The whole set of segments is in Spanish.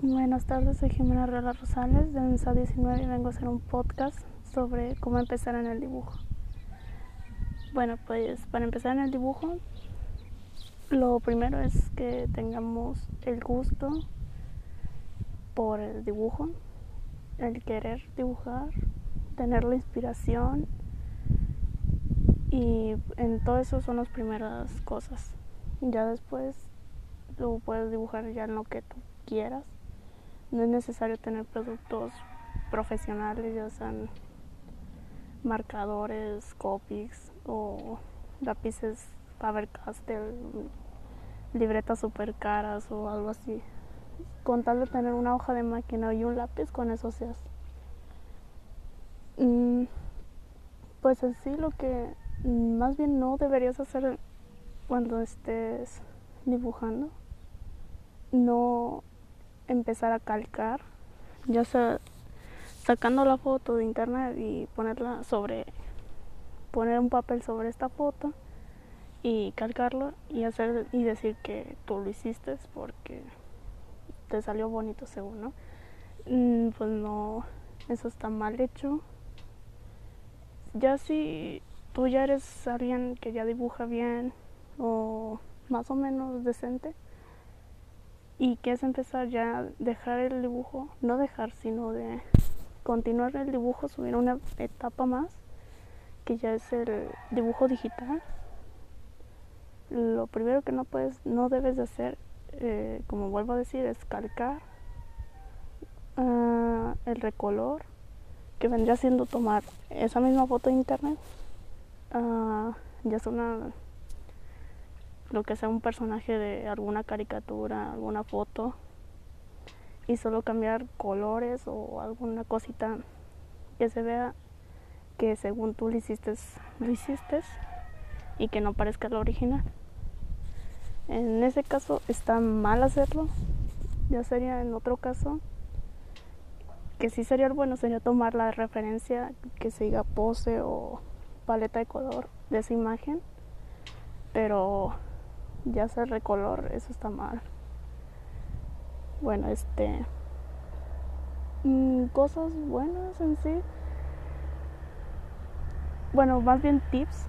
Buenas tardes, soy Jimena Rela Rosales de MSA 19 y vengo a hacer un podcast sobre cómo empezar en el dibujo. Bueno, pues para empezar en el dibujo, lo primero es que tengamos el gusto por el dibujo, el querer dibujar, tener la inspiración y en todo eso son las primeras cosas. Ya después lo puedes dibujar ya en lo que tú quieras no es necesario tener productos profesionales, ya sean marcadores, copics o lápices Faber-Castell, libretas super caras o algo así. Con tal de tener una hoja de máquina y un lápiz, con eso se hace. Mm, pues así lo que más bien no deberías hacer cuando estés dibujando. No empezar a calcar, ya sea sacando la foto de internet y ponerla sobre, poner un papel sobre esta foto y calcarlo y hacer y decir que tú lo hiciste porque te salió bonito según, ¿no? Mm, pues no, eso está mal hecho. Ya si tú ya eres alguien que ya dibuja bien o más o menos decente, y que es empezar ya a dejar el dibujo, no dejar, sino de continuar el dibujo, subir una etapa más, que ya es el dibujo digital. Lo primero que no puedes, no debes de hacer, eh, como vuelvo a decir, es calcar uh, el recolor, que vendría siendo tomar esa misma foto de internet, uh, ya es una lo que sea un personaje de alguna caricatura, alguna foto y solo cambiar colores o alguna cosita que se vea que según tú lo hiciste, lo hiciste y que no parezca lo original. En ese caso está mal hacerlo. Ya sería en otro caso que sí sería bueno sería tomar la referencia que siga pose o paleta de color de esa imagen, pero ya se recolor, eso está mal. Bueno, este. Mm, cosas buenas en sí. Bueno, más bien tips.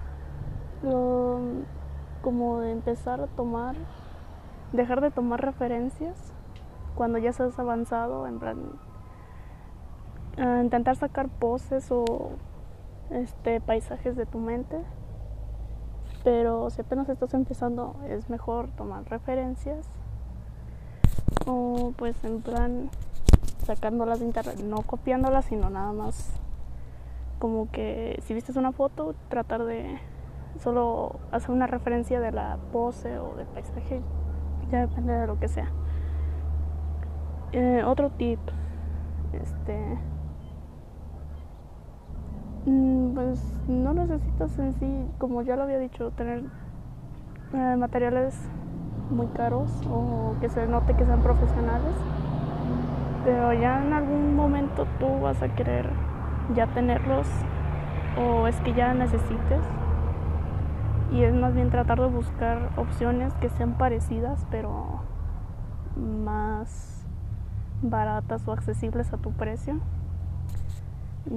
como de empezar a tomar. Dejar de tomar referencias cuando ya has avanzado, en plan. intentar sacar poses o este paisajes de tu mente pero si apenas estás empezando es mejor tomar referencias o pues en plan sacándolas de internet, no copiándolas, sino nada más como que si viste una foto, tratar de solo hacer una referencia de la pose o del paisaje, ya depende de lo que sea. Eh, otro tip, este Mm, pues no necesitas en sí, como ya lo había dicho, tener eh, materiales muy caros o que se note que sean profesionales. Pero ya en algún momento tú vas a querer ya tenerlos o es que ya necesites. Y es más bien tratar de buscar opciones que sean parecidas pero más baratas o accesibles a tu precio.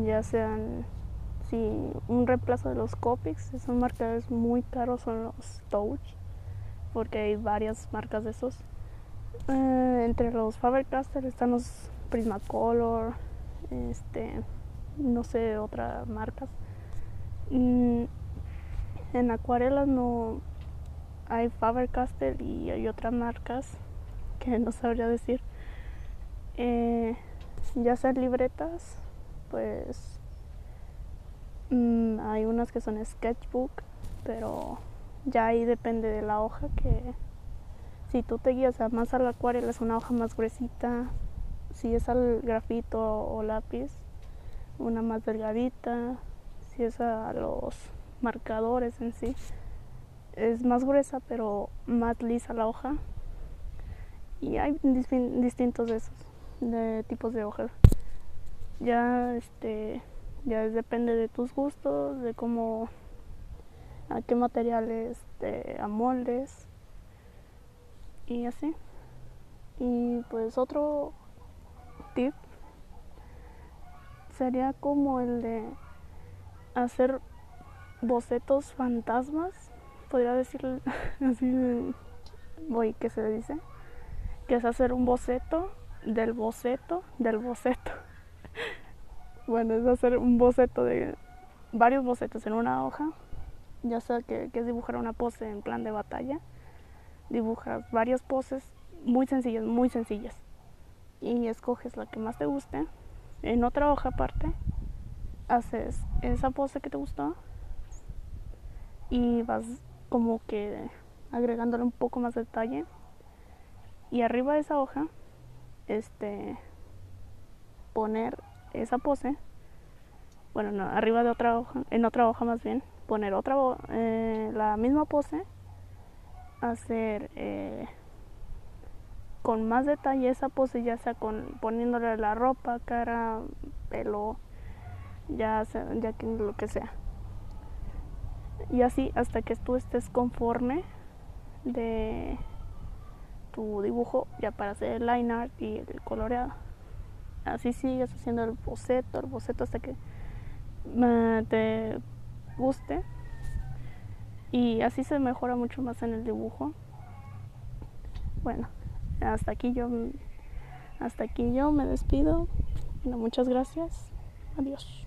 Ya sean un reemplazo de los Copics, esos marcadores muy caros son los Touch, porque hay varias marcas de esos. Eh, entre los Faber-Castell están los Prismacolor, este, no sé, otras marcas. En acuarelas no hay Faber-Castell y hay otras marcas que no sabría decir. Eh, ya sean libretas, pues Mm, hay unas que son sketchbook, pero ya ahí depende de la hoja que si tú te guías más al acuarela es una hoja más gruesita, si es al grafito o lápiz, una más delgadita, si es a los marcadores en sí, es más gruesa pero más lisa la hoja. Y hay distintos de esos, de tipos de hojas. Ya este ya depende de tus gustos, de cómo, a qué materiales te amoldes y así. Y pues otro tip sería como el de hacer bocetos fantasmas, podría decir así, voy, ¿qué se dice? Que es hacer un boceto del boceto del boceto. Bueno, es hacer un boceto de varios bocetos en una hoja, ya sea que, es dibujar una pose en plan de batalla, dibujas varias poses muy sencillas, muy sencillas, y escoges la que más te guste. En otra hoja aparte, haces esa pose que te gustó y vas como que agregándole un poco más de detalle. Y arriba de esa hoja, este, poner esa pose bueno, no, arriba de otra hoja, en otra hoja más bien, poner otra, eh, la misma pose, hacer eh, con más detalle esa pose, ya sea con poniéndole la ropa, cara, pelo, ya ya que lo que sea. Y así hasta que tú estés conforme de tu dibujo ya para hacer el line art y el coloreado. Así sigues haciendo el boceto, el boceto hasta que te guste y así se mejora mucho más en el dibujo. Bueno, hasta aquí yo hasta aquí yo me despido. muchas gracias. Adiós.